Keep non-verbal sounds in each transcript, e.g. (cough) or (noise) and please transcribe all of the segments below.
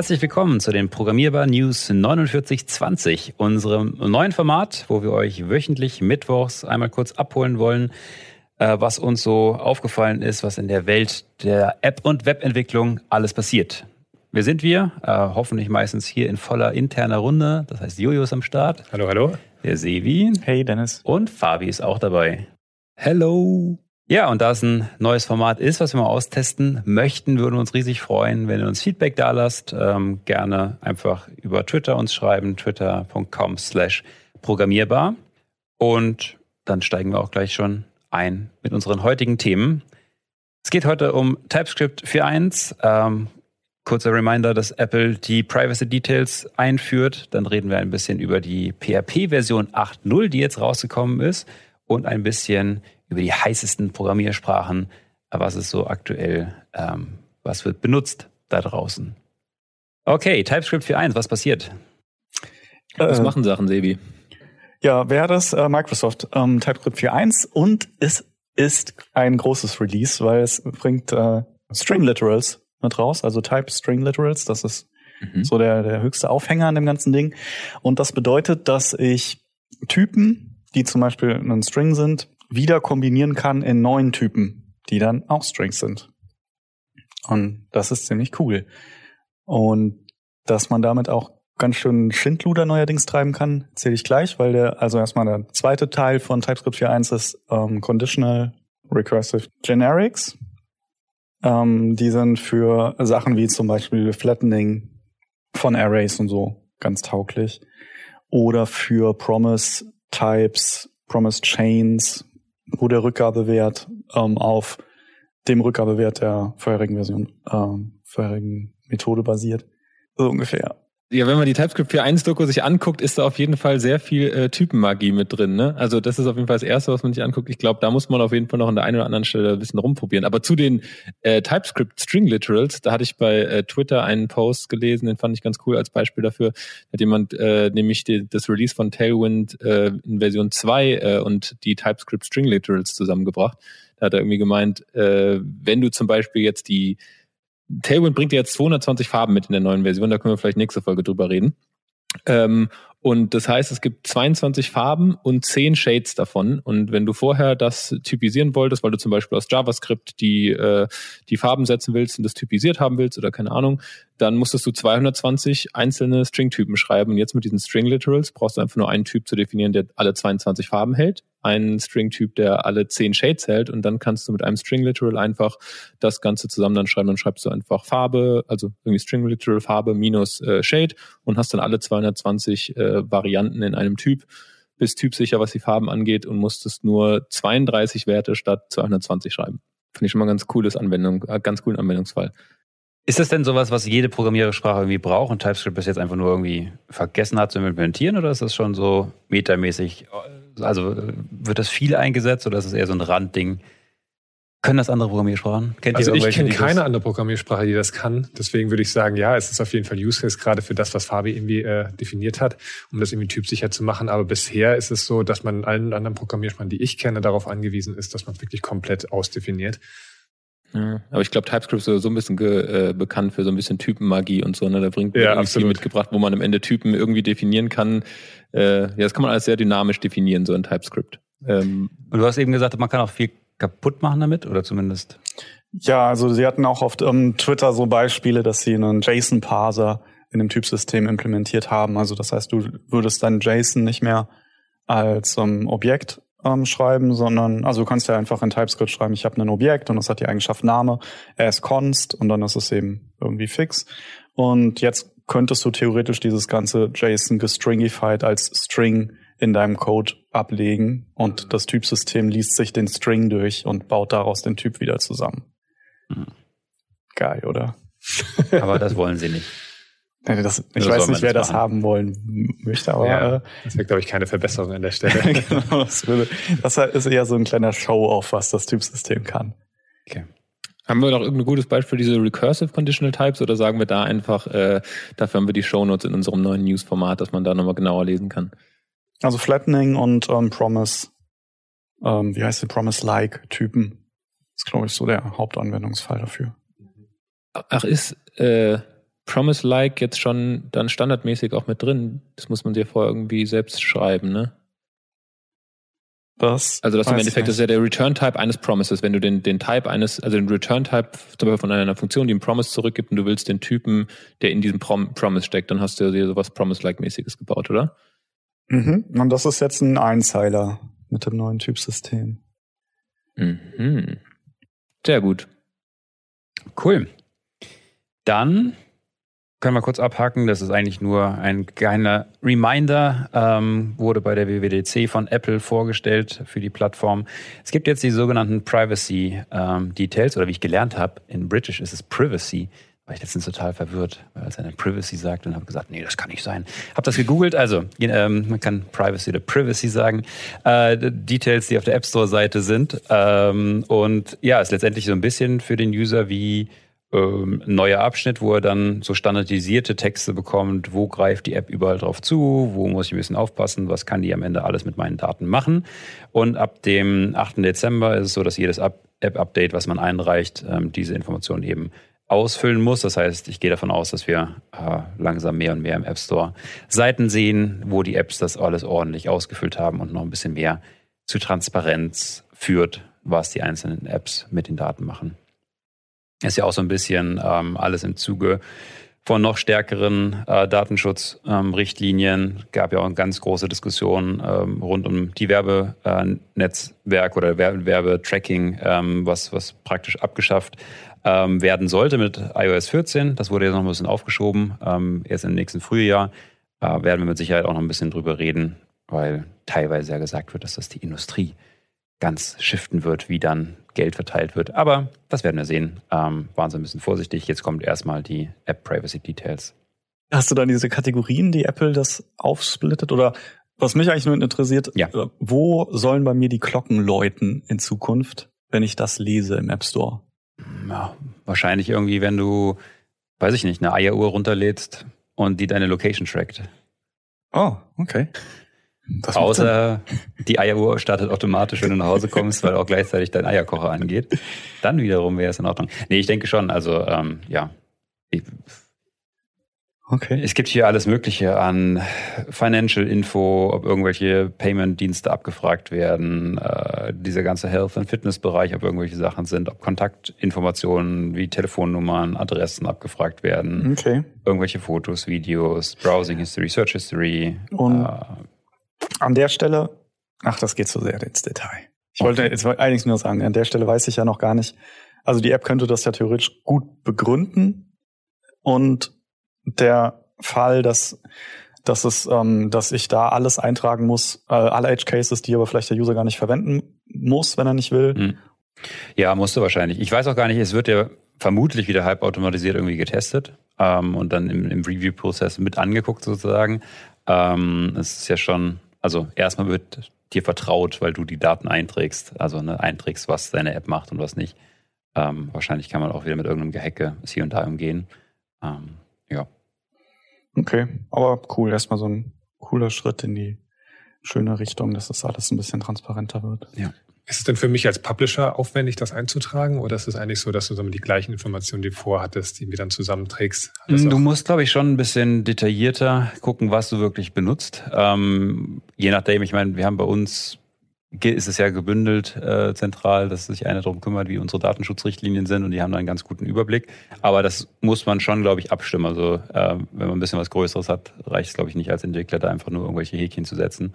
Herzlich willkommen zu den Programmierbar News 4920, unserem neuen Format, wo wir euch wöchentlich mittwochs einmal kurz abholen wollen, äh, was uns so aufgefallen ist, was in der Welt der App- und Webentwicklung alles passiert. Wir sind wir, äh, hoffentlich meistens hier in voller interner Runde. Das heißt, Jojo ist am Start. Hallo, hallo. Der Sevi. Hey, Dennis. Und Fabi ist auch dabei. Hello. Ja, und da es ein neues Format ist, was wir mal austesten möchten, würden wir uns riesig freuen, wenn ihr uns Feedback da lasst. Ähm, gerne einfach über Twitter uns schreiben, twitter.com slash programmierbar. Und dann steigen wir auch gleich schon ein mit unseren heutigen Themen. Es geht heute um TypeScript 4.1. Ähm, kurzer Reminder, dass Apple die Privacy Details einführt. Dann reden wir ein bisschen über die PHP-Version 8.0, die jetzt rausgekommen ist. Und ein bisschen über die heißesten Programmiersprachen, was ist so aktuell, ähm, was wird benutzt da draußen. Okay, TypeScript 4.1, was passiert? Was äh, machen Sachen, Sebi? Ja, wer das? Äh, Microsoft. Ähm, TypeScript 4.1 und es ist ein großes Release, weil es bringt äh, String Literals mit raus, also Type String Literals, das ist mhm. so der, der höchste Aufhänger an dem ganzen Ding. Und das bedeutet, dass ich Typen, die zum Beispiel ein String sind, wieder kombinieren kann in neuen Typen, die dann auch Strings sind. Und das ist ziemlich cool. Und dass man damit auch ganz schön Schindluder neuerdings treiben kann, zähle ich gleich, weil der, also erstmal der zweite Teil von TypeScript 4.1 ist ähm, Conditional Recursive Generics. Ähm, die sind für Sachen wie zum Beispiel Flattening von Arrays und so ganz tauglich. Oder für Promise Types, Promise Chains, wo der Rückgabewert ähm, auf dem Rückgabewert der vorherigen Version, ähm, vorherigen Methode basiert. So ungefähr. Ja, wenn man die TypeScript 4.1-Doku sich anguckt, ist da auf jeden Fall sehr viel äh, Typenmagie mit drin. Ne? Also das ist auf jeden Fall das Erste, was man sich anguckt. Ich glaube, da muss man auf jeden Fall noch an der einen oder anderen Stelle ein bisschen rumprobieren. Aber zu den äh, TypeScript String Literals, da hatte ich bei äh, Twitter einen Post gelesen, den fand ich ganz cool als Beispiel dafür. Da hat jemand äh, nämlich die, das Release von Tailwind äh, in Version 2 äh, und die TypeScript String Literals zusammengebracht. Da hat er irgendwie gemeint, äh, wenn du zum Beispiel jetzt die Tailwind bringt jetzt 220 Farben mit in der neuen Version, da können wir vielleicht nächste Folge drüber reden. Ähm, und das heißt, es gibt 22 Farben und 10 Shades davon. Und wenn du vorher das typisieren wolltest, weil du zum Beispiel aus JavaScript die, äh, die Farben setzen willst und das typisiert haben willst oder keine Ahnung, dann musstest du 220 einzelne String-Typen schreiben. Und jetzt mit diesen String-Literals brauchst du einfach nur einen Typ zu definieren, der alle 22 Farben hält einen String-Typ, der alle zehn Shades hält und dann kannst du mit einem String-Literal einfach das Ganze zusammen dann schreiben. Dann schreibst du einfach Farbe, also irgendwie String-Literal Farbe minus äh, Shade und hast dann alle 220 äh, Varianten in einem Typ. Bist typsicher, was die Farben angeht und musstest nur 32 Werte statt 220 schreiben. Finde ich schon mal ganz cooles Anwendung, äh, ganz coolen Anwendungsfall. Ist das denn sowas, was jede Programmiersprache irgendwie braucht und TypeScript bis jetzt einfach nur irgendwie vergessen hat zu implementieren oder ist das schon so metamäßig also wird das viel eingesetzt oder ist es eher so ein Randding? Können das andere Programmiersprachen? Kennt also ich kenne keine andere Programmiersprache, die das kann. Deswegen würde ich sagen, ja, es ist auf jeden Fall Use Case gerade für das, was Fabi irgendwie äh, definiert hat, um das irgendwie typsicher zu machen. Aber bisher ist es so, dass man in allen anderen Programmiersprachen, die ich kenne, darauf angewiesen ist, dass man es wirklich komplett ausdefiniert. Ja, aber ich glaube, TypeScript ist so ein bisschen äh, bekannt für so ein bisschen Typenmagie und so. Ne? Da bringt ja, viel mitgebracht, wo man am Ende Typen irgendwie definieren kann. Äh, ja, das kann man alles sehr dynamisch definieren, so in TypeScript. Ähm, und du hast eben gesagt, man kann auch viel kaputt machen damit, oder zumindest? Ja, also sie hatten auch auf ähm, Twitter so Beispiele, dass sie einen JSON-Parser in dem Typsystem implementiert haben. Also das heißt, du würdest dann JSON nicht mehr als ähm, Objekt ähm, schreiben, sondern, also du kannst ja einfach in TypeScript schreiben, ich habe ein Objekt und das hat die Eigenschaft Name, er ist const und dann ist es eben irgendwie fix. Und jetzt könntest du theoretisch dieses ganze JSON gestringified als String in deinem Code ablegen und das Typsystem liest sich den String durch und baut daraus den Typ wieder zusammen. Mhm. Geil, oder? Aber das wollen sie nicht. Das, ich weiß nicht, wer das, das haben wollen möchte, aber ja, äh, das wäre, glaube ich, keine Verbesserung an der Stelle. (laughs) genau, das, würde, das ist eher so ein kleiner Show-off, was das Typsystem kann. Okay. Haben wir noch irgendein gutes Beispiel für diese Recursive Conditional Types oder sagen wir da einfach, äh, dafür haben wir die Shownotes in unserem neuen News-Format, dass man da nochmal genauer lesen kann? Also Flattening und ähm, Promise, ähm, wie heißt die Promise-like-Typen, ist, glaube ich, so der Hauptanwendungsfall dafür. Ach, ist äh, Promise-like jetzt schon dann standardmäßig auch mit drin? Das muss man dir vorher irgendwie selbst schreiben, ne? Das also das im Endeffekt ich ist ja der Return-Type eines Promises. Wenn du den, den Type eines, also den Return-Type zum Beispiel von einer Funktion, die einen Promise zurückgibt und du willst den Typen, der in diesem Prom Promise steckt, dann hast du dir sowas Promise-like-mäßiges gebaut, oder? Mhm. Und das ist jetzt ein Einzeiler mit dem neuen Typsystem. Mhm. Sehr gut. Cool. Dann können wir kurz abhaken. Das ist eigentlich nur ein kleiner Reminder. Ähm, wurde bei der WWDC von Apple vorgestellt für die Plattform. Es gibt jetzt die sogenannten Privacy ähm, Details oder wie ich gelernt habe, in British ist es Privacy. War ich letztens total verwirrt, weil es eine Privacy sagt und habe gesagt, nee, das kann nicht sein. Habe das gegoogelt. Also ähm, man kann Privacy oder Privacy sagen. Äh, Details, die auf der App Store Seite sind. Ähm, und ja, ist letztendlich so ein bisschen für den User wie ähm, neuer Abschnitt, wo er dann so standardisierte Texte bekommt, wo greift die App überall drauf zu, wo muss ich ein bisschen aufpassen, was kann die am Ende alles mit meinen Daten machen. Und ab dem 8. Dezember ist es so, dass jedes App-Update, was man einreicht, ähm, diese Informationen eben ausfüllen muss. Das heißt, ich gehe davon aus, dass wir äh, langsam mehr und mehr im App Store Seiten sehen, wo die Apps das alles ordentlich ausgefüllt haben und noch ein bisschen mehr zu Transparenz führt, was die einzelnen Apps mit den Daten machen. Ist ja auch so ein bisschen ähm, alles im Zuge von noch stärkeren äh, Datenschutzrichtlinien. Ähm, Gab ja auch eine ganz große Diskussion ähm, rund um die Werbenetzwerk oder Werbetracking, ähm, was, was praktisch abgeschafft ähm, werden sollte mit iOS 14. Das wurde jetzt noch ein bisschen aufgeschoben. Ähm, erst im nächsten Frühjahr äh, werden wir mit Sicherheit auch noch ein bisschen drüber reden, weil teilweise ja gesagt wird, dass das die Industrie ganz shiften wird, wie dann Geld verteilt wird. Aber das werden wir sehen. Ähm, waren Sie ein bisschen vorsichtig. Jetzt kommt erstmal die App Privacy Details. Hast du dann diese Kategorien, die Apple das aufsplittet? Oder was mich eigentlich nur interessiert, Ja. äh, wo sollen bei mir die Glocken läuten in Zukunft, wenn ich das lese im App Store? Ja, wahrscheinlich irgendwie, wenn du, weiß ich nicht, eine Eieruhr runterlädst und die deine Location trackt. Oh, okay. Das. Außer die Eieruhr startet automatisch, wenn du nach Hause kommst, weil auch gleichzeitig dein Eierkocher angeht. Dann wiederum wäre es in Ordnung. Nee, ich denke schon. Also ähm, ja, Ich- Okay. es gibt hier alles Mögliche an Financial Info, ob irgendwelche Payment-Dienste abgefragt werden, äh, dieser ganze Health- und Fitness-Bereich, ob irgendwelche Sachen sind, ob Kontaktinformationen wie Telefonnummern, Adressen abgefragt werden, Okay. irgendwelche Fotos, Videos, Browsing History, Search History. Und- äh, An der Stelle, ach, das geht zu sehr ins Detail. Ich wollte jetzt eigentlich nur sagen, an der Stelle weiß ich ja noch gar nicht. Also die App könnte das ja theoretisch gut begründen und der Fall, dass dass es, ähm, dass ich da alles eintragen muss, äh, alle Edge Cases, die aber vielleicht der User gar nicht verwenden muss, wenn er nicht will. Hm. Ja, musste wahrscheinlich. Ich weiß auch gar nicht, es wird ja vermutlich wieder halbautomatisiert irgendwie getestet ähm, und dann im, im Review-Prozess mit angeguckt sozusagen. Ähm, es ist ja schon, also erstmal wird dir vertraut, weil du die Daten einträgst, also ne, einträgst, was deine App macht und was nicht. Ähm, wahrscheinlich kann man auch wieder mit irgendeinem Gehacke es hier und da umgehen. Ähm, ja. Okay, aber cool, erstmal so ein cooler Schritt in die schöne Richtung, dass das alles ein bisschen transparenter wird. Ist es denn für mich als Publisher aufwendig, das einzutragen? Oder ist es eigentlich so, dass du die gleichen Informationen, die du vorhattest, die mir dann zusammenträgst? alles Du musst, glaube ich, schon ein bisschen detaillierter gucken, was du wirklich benutzt. Ähm, je nachdem, ich meine, wir haben bei uns, ist es ja gebündelt äh, zentral, dass sich einer darum kümmert, wie unsere Datenschutzrichtlinien sind und die haben da einen ganz guten Überblick. Aber das muss man schon, glaube ich, abstimmen. Also äh, wenn man ein bisschen was Größeres hat, reicht es, glaube ich, nicht als Entwickler, da einfach nur irgendwelche Häkchen zu setzen.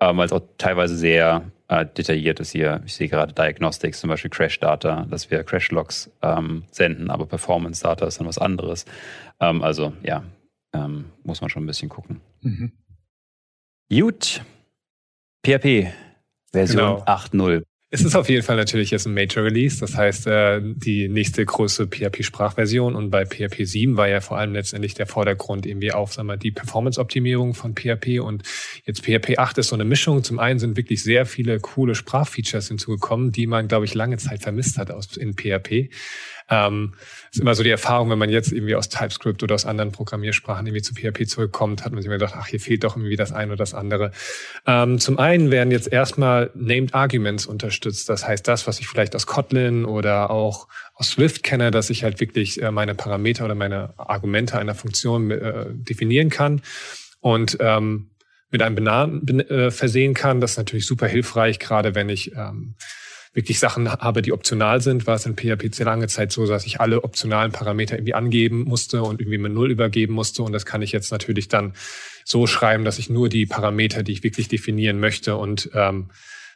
Ähm, weil es auch teilweise sehr äh, detailliert ist hier. Ich sehe gerade Diagnostics, zum Beispiel Crash-Data, dass wir Crash-Logs ähm, senden, aber Performance-Data ist dann was anderes. Ähm, also ja, ähm, muss man schon ein bisschen gucken. Mhm. Gut. PHP, Version Genau. 8.0. Es ist auf jeden Fall natürlich jetzt ein Major Release, das heißt äh, die nächste große PHP-Sprachversion und bei PHP 7 war ja vor allem letztendlich der Vordergrund irgendwie auf sagen wir, die Performance-Optimierung von PHP und jetzt PHP 8 ist so eine Mischung. Zum einen sind wirklich sehr viele coole Sprachfeatures hinzugekommen, die man, glaube ich, lange Zeit vermisst hat aus, in PHP. Ähm, ist immer so die Erfahrung, wenn man jetzt irgendwie aus TypeScript oder aus anderen Programmiersprachen irgendwie zu PHP zurückkommt, hat man sich immer gedacht, ach, hier fehlt doch irgendwie das eine oder das andere. Ähm, zum einen werden jetzt erstmal Named Arguments unterstützt. Das heißt, das, was ich vielleicht aus Kotlin oder auch aus Swift kenne, dass ich halt wirklich äh, meine Parameter oder meine Argumente einer Funktion äh, definieren kann. Und ähm, mit einem Benamen äh, versehen kann. Das ist natürlich super hilfreich, gerade wenn ich ähm, wirklich Sachen habe, die optional sind, war es in PHP sehr lange Zeit so, dass ich alle optionalen Parameter irgendwie angeben musste und irgendwie mit Null übergeben musste. Und das kann ich jetzt natürlich dann so schreiben, dass ich nur die Parameter, die ich wirklich definieren möchte und ähm,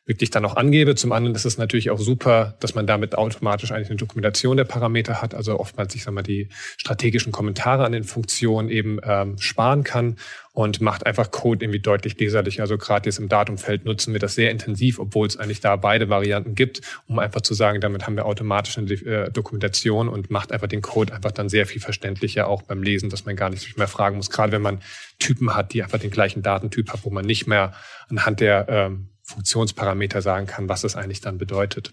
wirklich dann auch angebe. Zum anderen ist es natürlich auch super, dass man damit automatisch eigentlich eine Dokumentation der Parameter hat, also oftmals, ich mal, die strategischen Kommentare an den Funktionen eben ähm, sparen kann und macht einfach Code irgendwie deutlich leserlich. Also gerade jetzt im Datumfeld nutzen wir das sehr intensiv, obwohl es eigentlich da beide Varianten gibt, um einfach zu sagen, damit haben wir automatisch eine äh, Dokumentation und macht einfach den Code einfach dann sehr viel verständlicher auch beim Lesen, dass man gar nicht mehr fragen muss. Gerade wenn man Typen hat, die einfach den gleichen Datentyp hat, wo man nicht mehr anhand der ähm, Funktionsparameter sagen kann, was das eigentlich dann bedeutet.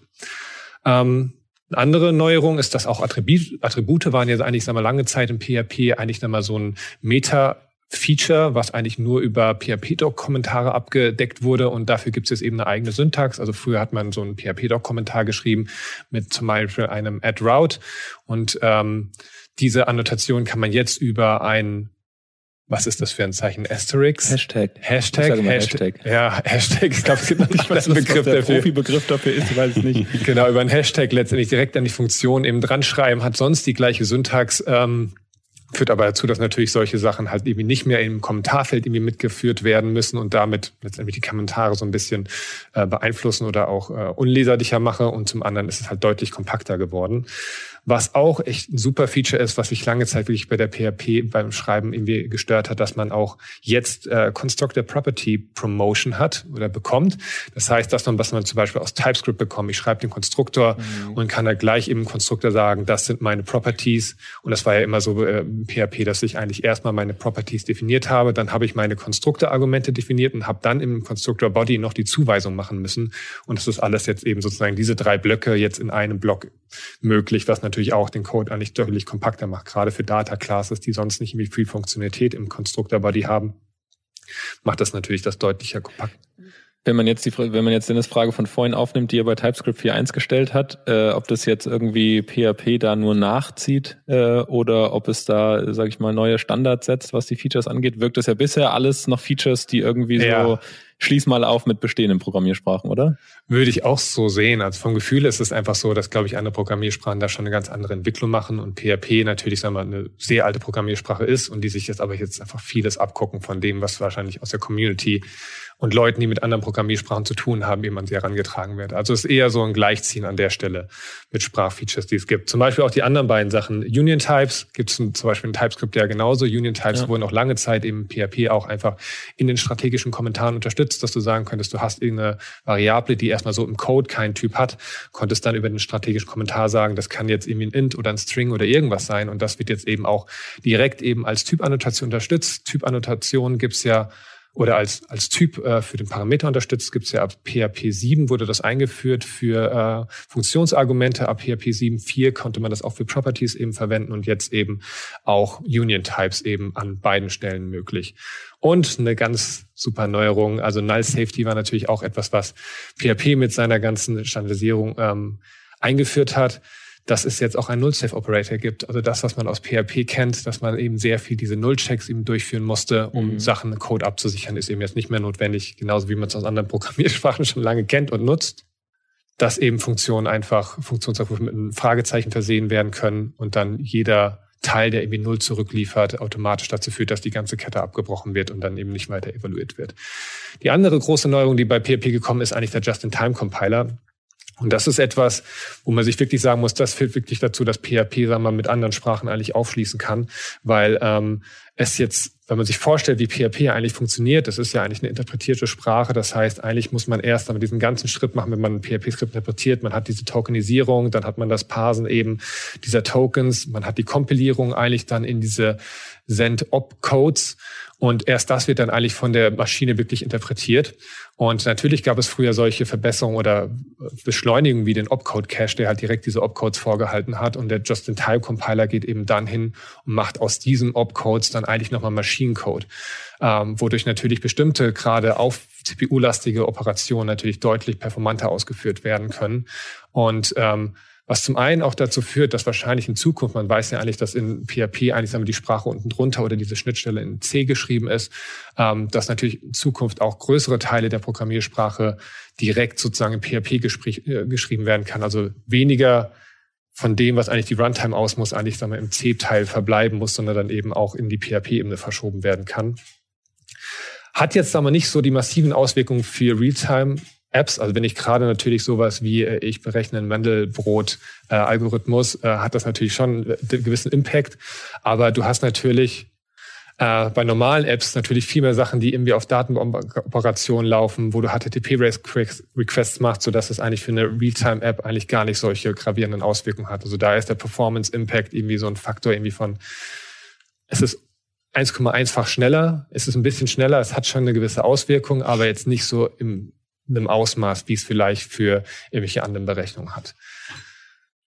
Ähm, eine andere Neuerung ist, dass auch Attribute, Attribute waren jetzt eigentlich, sagen wir, lange Zeit im PHP eigentlich nochmal so ein Meta Feature, was eigentlich nur über PHP-Doc-Kommentare abgedeckt wurde und dafür gibt es jetzt eben eine eigene Syntax. Also früher hat man so einen PHP-Doc-Kommentar geschrieben mit zum Beispiel einem Add-Route und ähm, diese Annotation kann man jetzt über ein was ist das für ein Zeichen? Asterix? Hashtag. Hashtag. Hashtag. Hashtag. Ja, Hashtag. Ich glaube, es gibt noch nicht (laughs) mal einen Begriff der dafür. Profi-Begriff dafür ist, ich weiß es nicht. (laughs) genau, über ein Hashtag letztendlich direkt an die Funktion eben dran schreiben, hat sonst die gleiche Syntax, ähm, führt aber dazu, dass natürlich solche Sachen halt irgendwie nicht mehr im Kommentarfeld irgendwie mitgeführt werden müssen und damit letztendlich die Kommentare so ein bisschen äh, beeinflussen oder auch äh, unleserlicher mache. Und zum anderen ist es halt deutlich kompakter geworden. Was auch echt ein super Feature ist, was sich lange Zeit wirklich bei der PHP beim Schreiben irgendwie gestört hat, dass man auch jetzt äh, Constructor Property Promotion hat oder bekommt. Das heißt, dass man, was man zum Beispiel aus TypeScript bekommt, ich schreibe den Konstruktor mhm. und kann da gleich im Konstruktor sagen, das sind meine Properties. Und das war ja immer so äh, PHP, dass ich eigentlich erstmal meine Properties definiert habe, dann habe ich meine Konstruktorargumente definiert und habe dann im Constructor Body noch die Zuweisung machen müssen. Und das ist alles jetzt eben sozusagen diese drei Blöcke jetzt in einem Block möglich, was natürlich auch den Code eigentlich deutlich kompakter macht, gerade für Data Classes, die sonst nicht irgendwie viel Funktionalität im Constructor Body haben, macht das natürlich das deutlicher kompakt. Wenn man jetzt die, wenn man jetzt Dennis Frage von vorhin aufnimmt, die er bei TypeScript 4.1 gestellt hat, äh, ob das jetzt irgendwie PHP da nur nachzieht äh, oder ob es da, sage ich mal, neue Standards setzt, was die Features angeht, wirkt das ja bisher alles noch Features, die irgendwie ja. so schließ mal auf mit bestehenden Programmiersprachen, oder? Würde ich auch so sehen. Also vom Gefühl ist es einfach so, dass, glaube ich, andere Programmiersprachen da schon eine ganz andere Entwicklung machen und PHP natürlich, sagen wir mal, eine sehr alte Programmiersprache ist und die sich jetzt aber jetzt einfach vieles abgucken von dem, was wahrscheinlich aus der Community und Leuten, die mit anderen Programmiersprachen zu tun haben, eben an sie herangetragen wird. Also es ist eher so ein Gleichziehen an der Stelle mit Sprachfeatures, die es gibt. Zum Beispiel auch die anderen beiden Sachen. Union Types gibt es zum Beispiel in TypeScript ja genauso. Union Types ja. wurden auch lange Zeit im PHP auch einfach in den strategischen Kommentaren unterstützt, dass du sagen könntest, du hast irgendeine Variable, die erstmal so im Code keinen Typ hat, konntest dann über den strategischen Kommentar sagen, das kann jetzt irgendwie ein Int oder ein String oder irgendwas sein. Und das wird jetzt eben auch direkt eben als Typannotation unterstützt. Typannotation gibt's ja oder als, als Typ äh, für den Parameter unterstützt. Gibt es ja ab PHP 7 wurde das eingeführt für äh, Funktionsargumente. Ab PHP 7.4 konnte man das auch für Properties eben verwenden und jetzt eben auch Union Types eben an beiden Stellen möglich. Und eine ganz super Neuerung, also Null Safety war natürlich auch etwas, was PHP mit seiner ganzen Standardisierung ähm, eingeführt hat dass es jetzt auch einen Null-Safe-Operator gibt. Also das, was man aus PHP kennt, dass man eben sehr viel diese Null-Checks eben durchführen musste, um mhm. Sachen, Code abzusichern, ist eben jetzt nicht mehr notwendig, genauso wie man es aus anderen Programmiersprachen schon lange kennt und nutzt. Dass eben Funktionen einfach, Funktionsaufrufe mit einem Fragezeichen versehen werden können und dann jeder Teil, der irgendwie Null zurückliefert, automatisch dazu führt, dass die ganze Kette abgebrochen wird und dann eben nicht weiter evaluiert wird. Die andere große Neuerung, die bei PHP gekommen ist, eigentlich der Just-in-Time-Compiler. Und das ist etwas, wo man sich wirklich sagen muss, das führt wirklich dazu, dass PHP, sagen wir mit anderen Sprachen eigentlich aufschließen kann, weil ähm, es jetzt, wenn man sich vorstellt, wie PHP eigentlich funktioniert, das ist ja eigentlich eine interpretierte Sprache. Das heißt, eigentlich muss man erst einmal diesen ganzen Schritt machen, wenn man ein PHP-Skript interpretiert. Man hat diese Tokenisierung, dann hat man das Parsen eben dieser Tokens, man hat die Kompilierung eigentlich dann in diese Send-Op-Codes und erst das wird dann eigentlich von der Maschine wirklich interpretiert. Und natürlich gab es früher solche Verbesserungen oder Beschleunigungen wie den Opcode-Cache, der halt direkt diese Opcodes vorgehalten hat. Und der Just-in-Time-Compiler geht eben dann hin und macht aus diesen Opcodes dann eigentlich nochmal Maschinencode, ähm, wodurch natürlich bestimmte, gerade auf CPU-lastige Operationen natürlich deutlich performanter ausgeführt werden können. Und ähm, was zum einen auch dazu führt, dass wahrscheinlich in Zukunft, man weiß ja eigentlich, dass in PHP eigentlich sagen wir, die Sprache unten drunter oder diese Schnittstelle in C geschrieben ist, ähm, dass natürlich in Zukunft auch größere Teile der Programmiersprache direkt sozusagen in PHP äh, geschrieben werden kann. Also weniger von dem, was eigentlich die Runtime aus muss, eigentlich sagen wir, im C-Teil verbleiben muss, sondern dann eben auch in die PHP-Ebene verschoben werden kann. Hat jetzt aber nicht so die massiven Auswirkungen für Realtime Apps, also wenn ich gerade natürlich sowas wie äh, ich berechne einen Mandelbrot-Algorithmus, äh, hat das natürlich schon einen gewissen Impact. Aber du hast natürlich äh, bei normalen Apps natürlich viel mehr Sachen, die irgendwie auf Datenoperationen laufen, wo du HTTP-Requests machst, sodass es eigentlich für eine Realtime-App eigentlich gar nicht solche gravierenden Auswirkungen hat. Also da ist der Performance-Impact irgendwie so ein Faktor irgendwie von, es ist 1,1-fach schneller, es ist ein bisschen schneller, es hat schon eine gewisse Auswirkung, aber jetzt nicht so im einem Ausmaß, wie es vielleicht für irgendwelche anderen Berechnungen hat.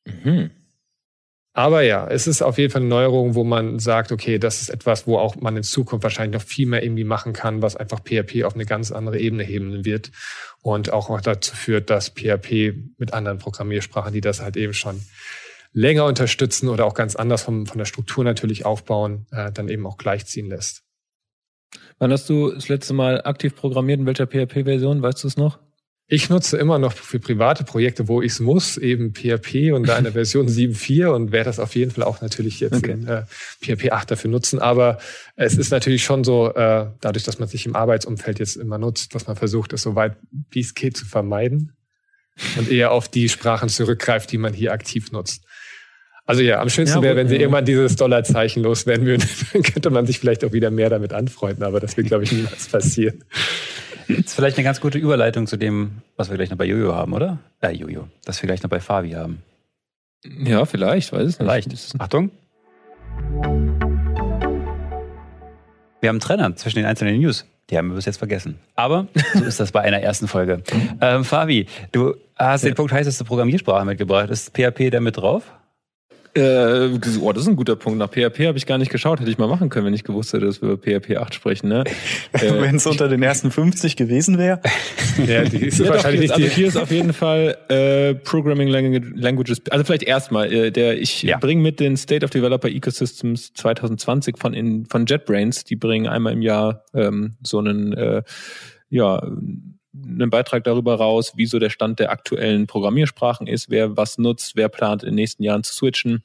Mhm. Aber ja, es ist auf jeden Fall eine Neuerung, wo man sagt, okay, das ist etwas, wo auch man in Zukunft wahrscheinlich noch viel mehr irgendwie machen kann, was einfach PHP auf eine ganz andere Ebene heben wird und auch dazu führt, dass PHP mit anderen Programmiersprachen, die das halt eben schon länger unterstützen oder auch ganz anders vom, von der Struktur natürlich aufbauen, äh, dann eben auch gleichziehen lässt. Wann hast du das letzte Mal aktiv programmiert? In welcher PHP-Version? Weißt du es noch? Ich nutze immer noch für private Projekte, wo ich es muss, eben PHP und da eine Version (laughs) 7.4 und werde das auf jeden Fall auch natürlich jetzt okay. in äh, PHP 8 dafür nutzen. Aber es ist natürlich schon so, äh, dadurch, dass man sich im Arbeitsumfeld jetzt immer nutzt, was man versucht, es so weit wie es geht zu vermeiden und eher auf die Sprachen zurückgreift, die man hier aktiv nutzt. Also ja, am schönsten ja, wäre, wenn sie ja. irgendwann dieses Dollarzeichen loswerden würden, (laughs) dann könnte man sich vielleicht auch wieder mehr damit anfreunden, aber das wird, glaube ich, niemals passieren. Das ist vielleicht eine ganz gute Überleitung zu dem, was wir gleich noch bei Jojo haben, oder? Äh, Jojo, das wir gleich noch bei Fabi haben. Ja, vielleicht, weiß es nicht. Vielleicht. Achtung. Wir haben einen Trenner zwischen den einzelnen News. Die haben wir bis jetzt vergessen. Aber so ist das bei einer ersten Folge. (laughs) Ähm, Fabi, du hast ja. den Punkt heißeste Programmiersprache mitgebracht. Ist PHP da mit drauf? Äh, oh, das ist ein guter Punkt. Nach PHP habe ich gar nicht geschaut. Hätte ich mal machen können, wenn ich gewusst hätte, dass wir über PHP 8 sprechen. Ne? äh, (laughs) wenn es unter den ersten 50 gewesen wäre. ja, die ist (laughs) ja, wahrscheinlich doch, nicht. Also hier ist auf jeden Fall äh, Programming Languages. Also vielleicht erstmal, äh, der ich ja. bringe mit den State of Developer Ecosystems 2020 von in, von JetBrains. Die bringen einmal im Jahr ähm, so einen äh, ja einen Beitrag darüber raus, wie so der Stand der aktuellen Programmiersprachen ist, wer was nutzt, wer plant in den nächsten Jahren zu switchen.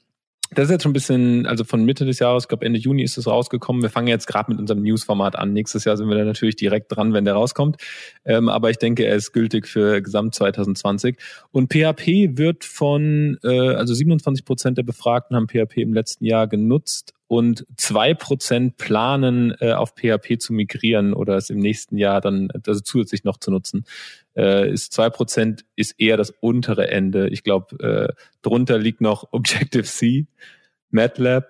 Das ist jetzt schon ein bisschen, also von Mitte des Jahres, ich glaube Ende Juni ist es rausgekommen. Wir fangen jetzt gerade mit unserem News-Format an. Nächstes Jahr sind wir da natürlich direkt dran, wenn der rauskommt. Ähm, aber ich denke, er ist gültig für Gesamt 2020. Und PHP wird von, äh, also 27 Prozent der Befragten haben PHP im letzten Jahr genutzt und zwei Prozent planen, äh, auf PHP zu migrieren oder es im nächsten Jahr dann also zusätzlich noch zu nutzen. Äh, ist zwei Prozent ist eher das untere Ende. Ich glaube, äh, drunter liegt noch (laughs) Objective-C, MATLAB,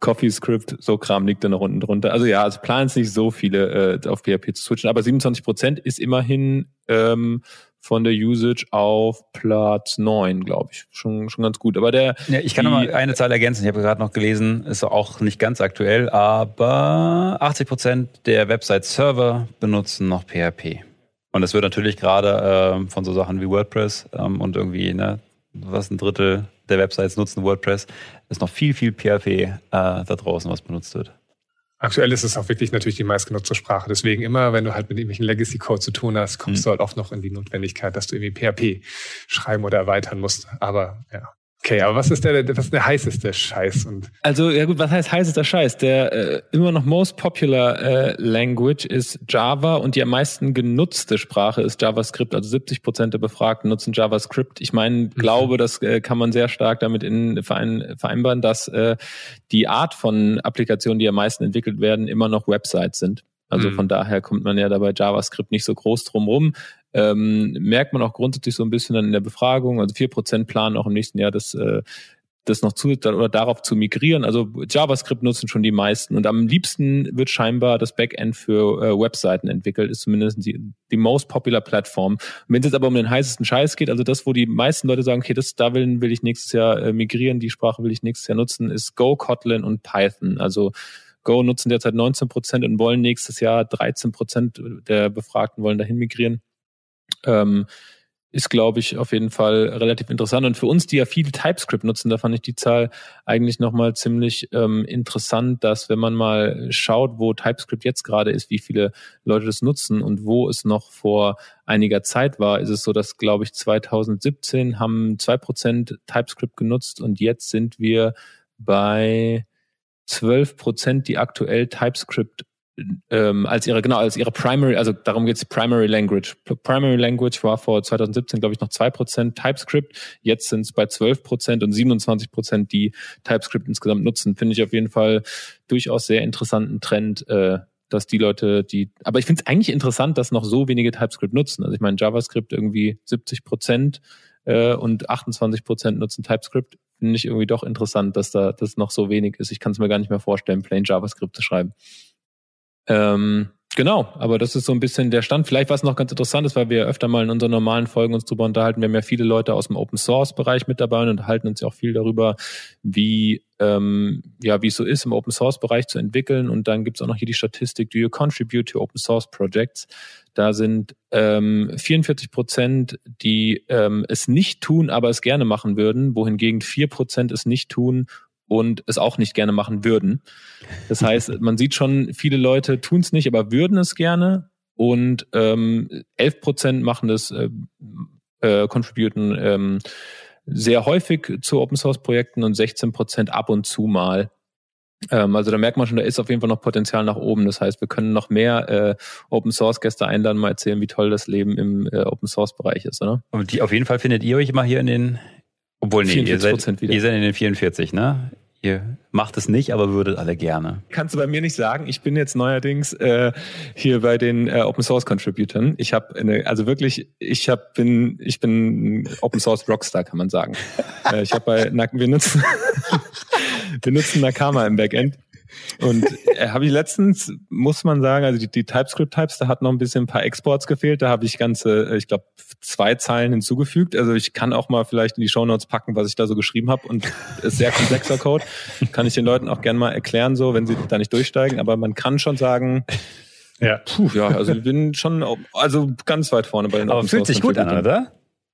CoffeeScript, so Kram liegt da noch unten drunter. Also ja, also planen es nicht so viele äh, auf PHP zu switchen, aber 27 Prozent ist immerhin ähm, von der Usage auf Platz 9, glaube ich. Schon, schon ganz gut. Aber der. Ja, ich kann die, noch mal eine Zahl ergänzen. Ich habe gerade noch gelesen, ist auch nicht ganz aktuell, aber 80 Prozent der Website-Server benutzen noch PHP. Und das wird natürlich gerade äh, von so Sachen wie WordPress ähm, und irgendwie, ne, was ein Drittel der Websites nutzen WordPress, ist noch viel, viel PHP äh, da draußen, was benutzt wird. Aktuell ist es auch wirklich natürlich die meistgenutzte Sprache. Deswegen immer, wenn du halt mit irgendwelchen Legacy-Code zu tun hast, kommst mhm. du halt oft noch in die Notwendigkeit, dass du irgendwie PHP schreiben oder erweitern musst. Aber ja, Okay, aber was ist der, was ist der heißeste Scheiß? Und also ja gut, was heißt heißester Scheiß? Der äh, immer noch most popular äh, language ist Java und die am meisten genutzte Sprache ist JavaScript. Also 70 Prozent der Befragten nutzen JavaScript. Ich meine, mhm. glaube, das äh, kann man sehr stark damit in verein, vereinbaren, dass äh, die Art von Applikationen, die am meisten entwickelt werden, immer noch Websites sind. Also mhm. von daher kommt man ja dabei JavaScript nicht so groß drum rum. Ähm, merkt man auch grundsätzlich so ein bisschen dann in der Befragung, also vier Prozent planen auch im nächsten Jahr das, äh, das noch zu oder darauf zu migrieren. Also JavaScript nutzen schon die meisten und am liebsten wird scheinbar das Backend für äh, Webseiten entwickelt, ist zumindest die, die most popular Plattform. Wenn es jetzt aber um den heißesten Scheiß geht, also das, wo die meisten Leute sagen, okay, das da will, will ich nächstes Jahr äh, migrieren, die Sprache will ich nächstes Jahr nutzen, ist Go, Kotlin und Python. Also Go nutzen derzeit 19 Prozent und wollen nächstes Jahr 13 Prozent der Befragten wollen dahin migrieren ähm, ist, glaube ich, auf jeden Fall relativ interessant. Und für uns, die ja viel TypeScript nutzen, da fand ich die Zahl eigentlich nochmal ziemlich ähm, interessant, dass wenn man mal schaut, wo TypeScript jetzt gerade ist, wie viele Leute das nutzen und wo es noch vor einiger Zeit war, ist es so, dass, glaube ich, 2017 haben zwei Prozent TypeScript genutzt und jetzt sind wir bei 12 Prozent, die aktuell TypeScript ähm, als ihre, genau, als ihre Primary, also darum geht's Primary Language. Primary Language war vor 2017, glaube ich, noch zwei Prozent TypeScript. Jetzt sind es bei 12 Prozent und 27%, Prozent, die TypeScript insgesamt nutzen. Finde ich auf jeden Fall durchaus sehr interessanten Trend, äh, dass die Leute, die, aber ich finde es eigentlich interessant, dass noch so wenige TypeScript nutzen. Also ich meine, JavaScript irgendwie 70 Prozent äh, und 28 Prozent nutzen TypeScript. Finde ich irgendwie doch interessant, dass da das noch so wenig ist. Ich kann es mir gar nicht mehr vorstellen, plain JavaScript zu schreiben. Ähm, genau, aber das ist so ein bisschen der Stand. Vielleicht was noch ganz interessant ist, weil wir öfter mal in unseren normalen Folgen uns drüber unterhalten. Wir haben ja viele Leute aus dem Open Source Bereich mit dabei und unterhalten uns ja auch viel darüber, wie ähm, ja wie es so ist, im Open Source Bereich zu entwickeln. Und dann gibt's auch noch hier die Statistik, do you contribute to Open Source Projects? Da sind ähm, 44 Prozent, die ähm, es nicht tun, aber es gerne machen würden, wohingegen vier Prozent es nicht tun und es auch nicht gerne machen würden. Das heißt, man sieht schon, viele Leute tun es nicht, aber würden es gerne. Und ähm, 11 Prozent machen das, äh, äh, contributen ähm, sehr häufig zu Open Source Projekten und 16 Prozent ab und zu mal. Ähm, also da merkt man schon, da ist auf jeden Fall noch Potenzial nach oben. Das heißt, wir können noch mehr äh, Open Source Gäste einladen, mal erzählen, wie toll das Leben im äh, Open Source Bereich ist, oder? Und die auf jeden Fall findet ihr euch immer hier in den obwohl, nee, ihr seid, wieder. ihr seid in den 44, ne? Ihr macht es nicht, aber würdet alle gerne. Kannst du bei mir nicht sagen. Ich bin jetzt neuerdings äh, hier bei den äh, Open Source Contributern. Ich habe also wirklich, ich hab, bin, ich bin Open Source Rockstar, kann man sagen. (laughs) äh, ich habe bei, wir nutzen, (laughs) wir nutzen Nakama im Backend und äh, habe ich letztens, muss man sagen, also die, die TypeScript-Types, da hat noch ein bisschen ein paar Exports gefehlt. Da habe ich ganze, äh, ich glaube, zwei Zeilen hinzugefügt. Also ich kann auch mal vielleicht in die Shownotes packen, was ich da so geschrieben habe. Und ist sehr komplexer Code. Kann ich den Leuten auch gerne mal erklären, so, wenn sie da nicht durchsteigen. Aber man kann schon sagen, ja. Puh, ja, also ich bin schon also ganz weit vorne bei den Aber fühlt sich gut an, oder?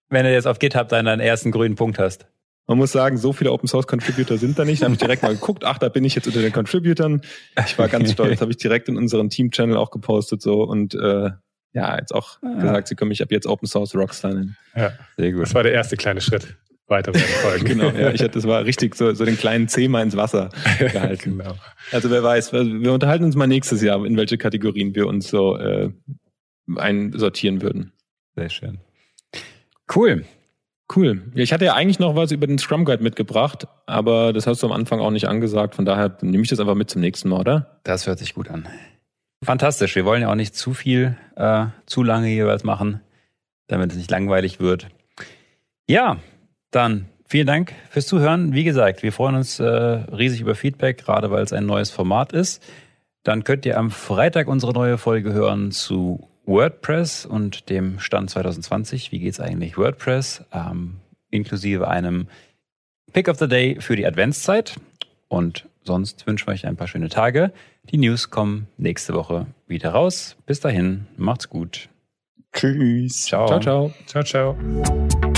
Wenn du jetzt auf GitHub deinen ersten grünen Punkt hast. Man muss sagen, so viele Open Source Contributor sind da nicht. Da habe ich direkt mal geguckt, ach, da bin ich jetzt unter den Contributern. Ich war ganz stolz, (laughs) habe ich direkt in unseren Team-Channel auch gepostet so und äh, ja, jetzt auch ah. gesagt, sie können mich ab jetzt Open Source Rockstar nennen. Ja, sehr gut. Das war der erste kleine Schritt. Weiter folgen. (laughs) genau, ja, ich hatte, das war richtig so, so den kleinen Zeh mal ins Wasser (laughs) gehalten. genau. Also wer weiß, wir unterhalten uns mal nächstes Jahr, in welche Kategorien wir uns so äh, einsortieren würden. Sehr schön. Cool. Cool. Ich hatte ja eigentlich noch was über den Scrum Guide mitgebracht, aber das hast du am Anfang auch nicht angesagt. Von daher nehme ich das einfach mit zum nächsten Mal, oder? Das hört sich gut an. Fantastisch. Wir wollen ja auch nicht zu viel, äh, zu lange jeweils machen, damit es nicht langweilig wird. Ja, dann vielen Dank fürs Zuhören. Wie gesagt, wir freuen uns äh, riesig über Feedback, gerade weil es ein neues Format ist. Dann könnt ihr am Freitag unsere neue Folge hören zu WordPress und dem Stand 2020. Wie geht's eigentlich WordPress? Ähm, inklusive einem Pick of the Day für die Adventszeit. Und sonst wünschen wir euch ein paar schöne Tage. Die News kommen nächste Woche wieder raus. Bis dahin, macht's gut. Tschüss. Ciao. Ciao, ciao. Ciao, ciao.